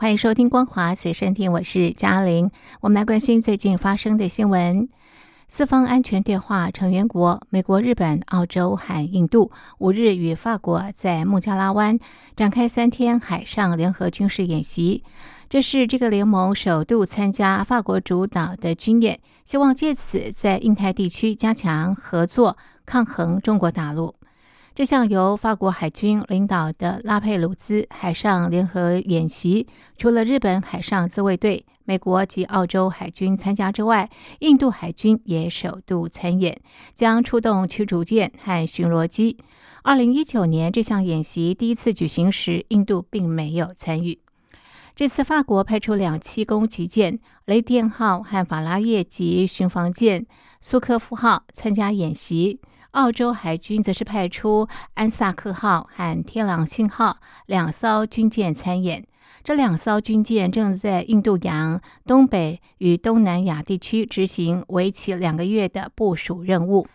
欢迎收听《光华随身听》，我是嘉玲。我们来关心最近发生的新闻。四方安全对话成员国美国、日本、澳洲和印度五日与法国在孟加拉湾展开三天海上联合军事演习。这是这个联盟首度参加法国主导的军演，希望借此在印太地区加强合作，抗衡中国大陆。这项由法国海军领导的拉佩鲁兹海上联合演习，除了日本海上自卫队。美国及澳洲海军参加之外，印度海军也首度参演，将出动驱逐舰和巡逻机。二零一九年这项演习第一次举行时，印度并没有参与。这次法国派出两栖攻击舰“雷电号”和法拉叶级巡防舰“苏科夫号”参加演习，澳洲海军则是派出“安萨克号”和“天狼星号”两艘军舰参演。这两艘军舰正在印度洋东北与东南亚地区执行为期两个月的部署任务。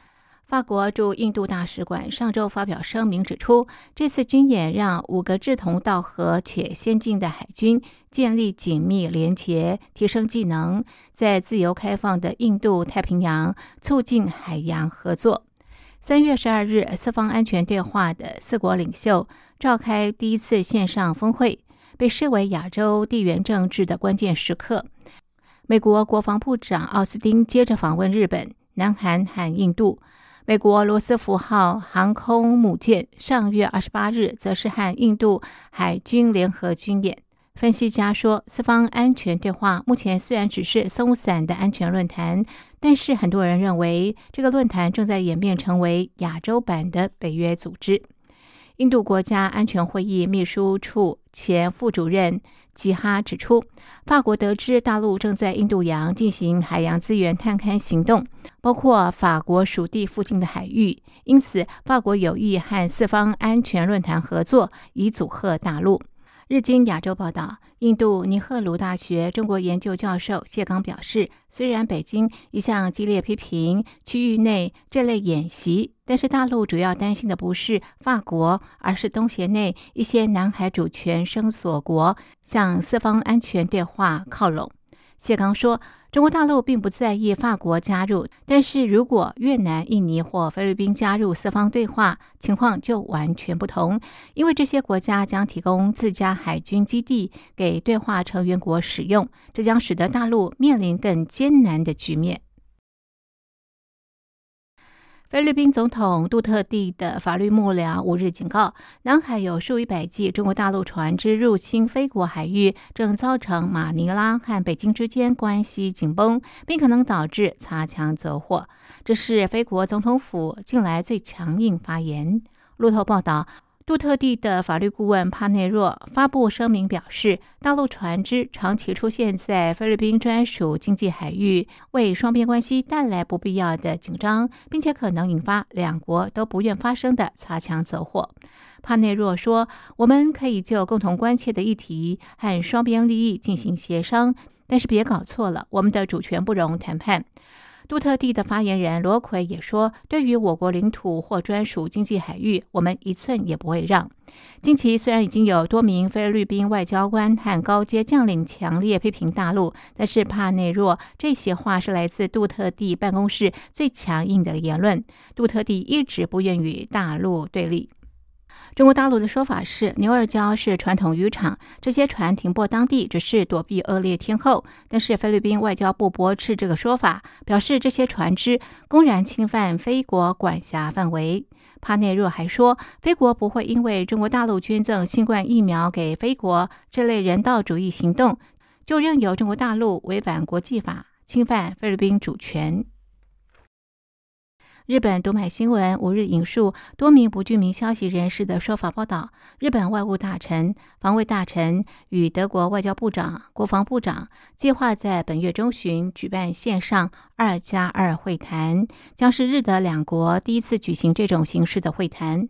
法国驻印度大使馆上周发表声明指出，这次军演让五个志同道合且先进的海军建立紧密连结，提升技能，在自由开放的印度太平洋促进海洋合作。三月十二日，四方安全对话的四国领袖召开第一次线上峰会。被视为亚洲地缘政治的关键时刻。美国国防部长奥斯汀接着访问日本、南韩和印度。美国罗斯福号航空母舰上月二十八日则是和印度海军联合军演。分析家说，四方安全对话目前虽然只是松散的安全论坛，但是很多人认为这个论坛正在演变成为亚洲版的北约组织。印度国家安全会议秘书处前副主任吉哈指出，法国得知大陆正在印度洋进行海洋资源探勘行动，包括法国属地附近的海域，因此法国有意和四方安全论坛合作，以阻吓大陆。日经亚洲报道，印度尼赫鲁大学中国研究教授谢刚表示，虽然北京一向激烈批评区域内这类演习，但是大陆主要担心的不是法国，而是东协内一些南海主权声索国向四方安全对话靠拢。谢刚说。中国大陆并不在意法国加入，但是如果越南、印尼或菲律宾加入四方对话，情况就完全不同，因为这些国家将提供自家海军基地给对话成员国使用，这将使得大陆面临更艰难的局面。菲律宾总统杜特地的法律幕僚五日警告，南海有数以百计中国大陆船只入侵菲国海域，正造成马尼拉和北京之间关系紧绷，并可能导致擦枪走火。这是菲国总统府近来最强硬发言。路透报道。杜特地的法律顾问帕内若发布声明表示，大陆船只长期出现在菲律宾专属经济海域，为双边关系带来不必要的紧张，并且可能引发两国都不愿发生的擦枪走火。帕内若说：“我们可以就共同关切的议题和双边利益进行协商，但是别搞错了，我们的主权不容谈判。”杜特地的发言人罗奎也说：“对于我国领土或专属经济海域，我们一寸也不会让。”近期虽然已经有多名菲律宾外交官和高阶将领强烈批评大陆，但是帕内若这些话是来自杜特地办公室最强硬的言论。杜特地一直不愿与大陆对立。中国大陆的说法是，牛二礁是传统渔场，这些船停泊当地只是躲避恶劣天候。但是菲律宾外交部驳斥这个说法，表示这些船只公然侵犯菲国管辖范围。帕内若还说，菲国不会因为中国大陆捐赠新冠疫苗给菲国这类人道主义行动，就任由中国大陆违反国际法，侵犯菲律宾主权。日本读卖新闻五日引述多名不具名消息人士的说法报道，日本外务大臣、防卫大臣与德国外交部长、国防部长计划在本月中旬举办线上二加二会谈，将是日德两国第一次举行这种形式的会谈。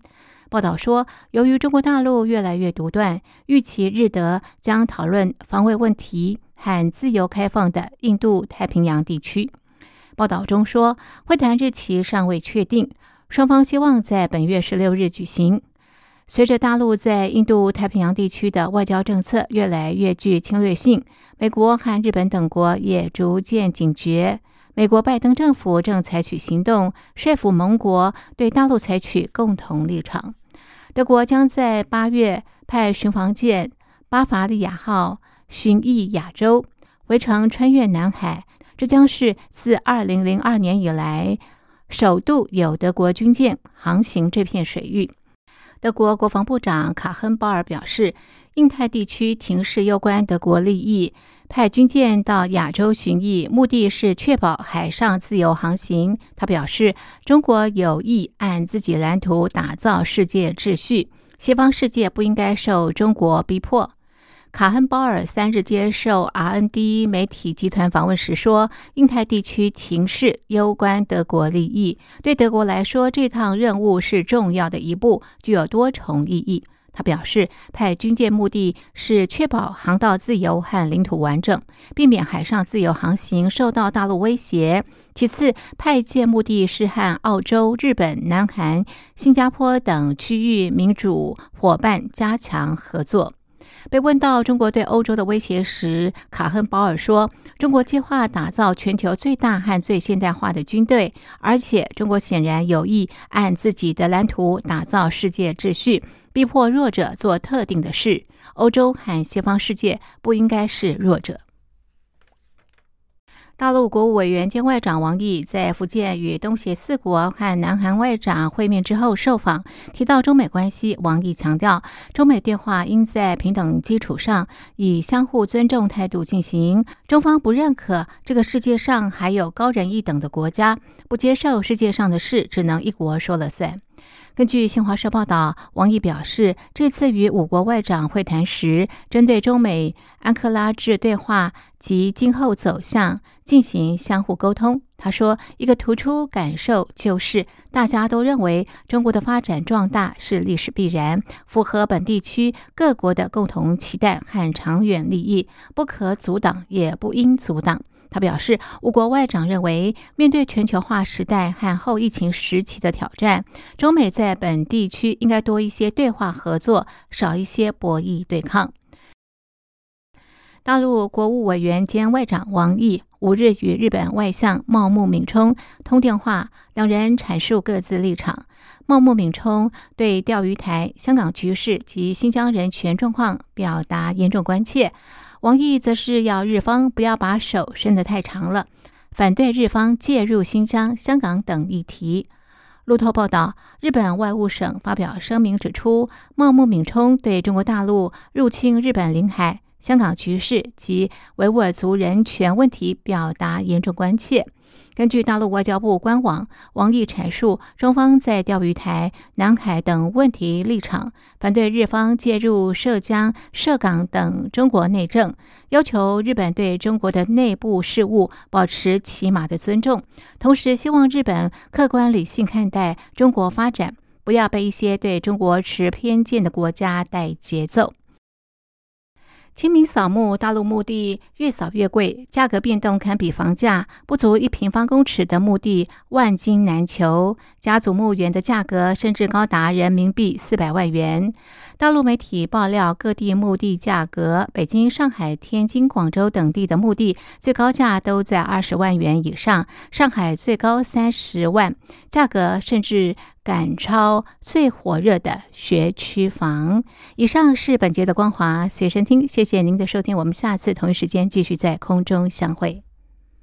报道说，由于中国大陆越来越独断，预期日德将讨论防卫问题和自由开放的印度太平洋地区。报道中说，会谈日期尚未确定，双方希望在本月十六日举行。随着大陆在印度太平洋地区的外交政策越来越具侵略性，美国和日本等国也逐渐警觉。美国拜登政府正采取行动，说服盟国对大陆采取共同立场。德国将在八月派巡防舰“巴伐利亚号”巡弋亚洲，围城穿越南海。这将是自2002年以来首度有德国军舰航行这片水域。德国国防部长卡亨鲍尔表示，印太地区情势攸关德国利益，派军舰到亚洲巡弋，目的是确保海上自由航行。他表示，中国有意按自己蓝图打造世界秩序，西方世界不应该受中国逼迫。卡亨鲍尔三日接受 RND 媒体集团访问时说：“印太地区情势攸关德国利益，对德国来说，这趟任务是重要的一步，具有多重意义。”他表示，派军舰目的是确保航道自由和领土完整，避免海上自由航行受到大陆威胁。其次，派舰目的是和澳洲、日本、南韩、新加坡等区域民主伙伴加强合作。被问到中国对欧洲的威胁时，卡亨保尔说：“中国计划打造全球最大和最现代化的军队，而且中国显然有意按自己的蓝图打造世界秩序，逼迫弱者做特定的事。欧洲和西方世界不应该是弱者。”大陆国务委员兼外长王毅在福建与东协四国和南韩外长会面之后受访，提到中美关系。王毅强调，中美对话应在平等基础上，以相互尊重态度进行。中方不认可这个世界上还有高人一等的国家，不接受世界上的事只能一国说了算。根据新华社报道，王毅表示，这次与五国外长会谈时，针对中美安克拉治对话及今后走向进行相互沟通。他说：“一个突出感受就是，大家都认为中国的发展壮大是历史必然，符合本地区各国的共同期待和长远利益，不可阻挡，也不应阻挡。”他表示，我国外长认为，面对全球化时代和后疫情时期的挑战，中美在本地区应该多一些对话合作，少一些博弈对抗。大陆国务委员兼外长王毅五日与日本外相茂木敏充通电话，两人阐述各自立场。茂木敏充对钓鱼台、香港局势及新疆人权状况表达严重关切。王毅则是要日方不要把手伸得太长了，反对日方介入新疆、香港等议题。路透报道，日本外务省发表声明指出，茂木敏充对中国大陆入侵日本领海、香港局势及维吾尔族人权问题表达严重关切。根据大陆外交部官网，王毅阐述中方在钓鱼台、南海等问题立场，反对日方介入涉疆、涉港等中国内政，要求日本对中国的内部事务保持起码的尊重，同时希望日本客观理性看待中国发展，不要被一些对中国持偏见的国家带节奏。清明扫墓，大陆墓地越扫越贵，价格变动堪比房价。不足一平方公尺的墓地万金难求，家族墓园的价格甚至高达人民币四百万元。大陆媒体爆料各地墓地价格，北京、上海、天津、广州等地的墓地最高价都在二十万元以上，上海最高三十万，价格甚至。赶超最火热的学区房。以上是本节的光华随身听，谢谢您的收听，我们下次同一时间继续在空中相会。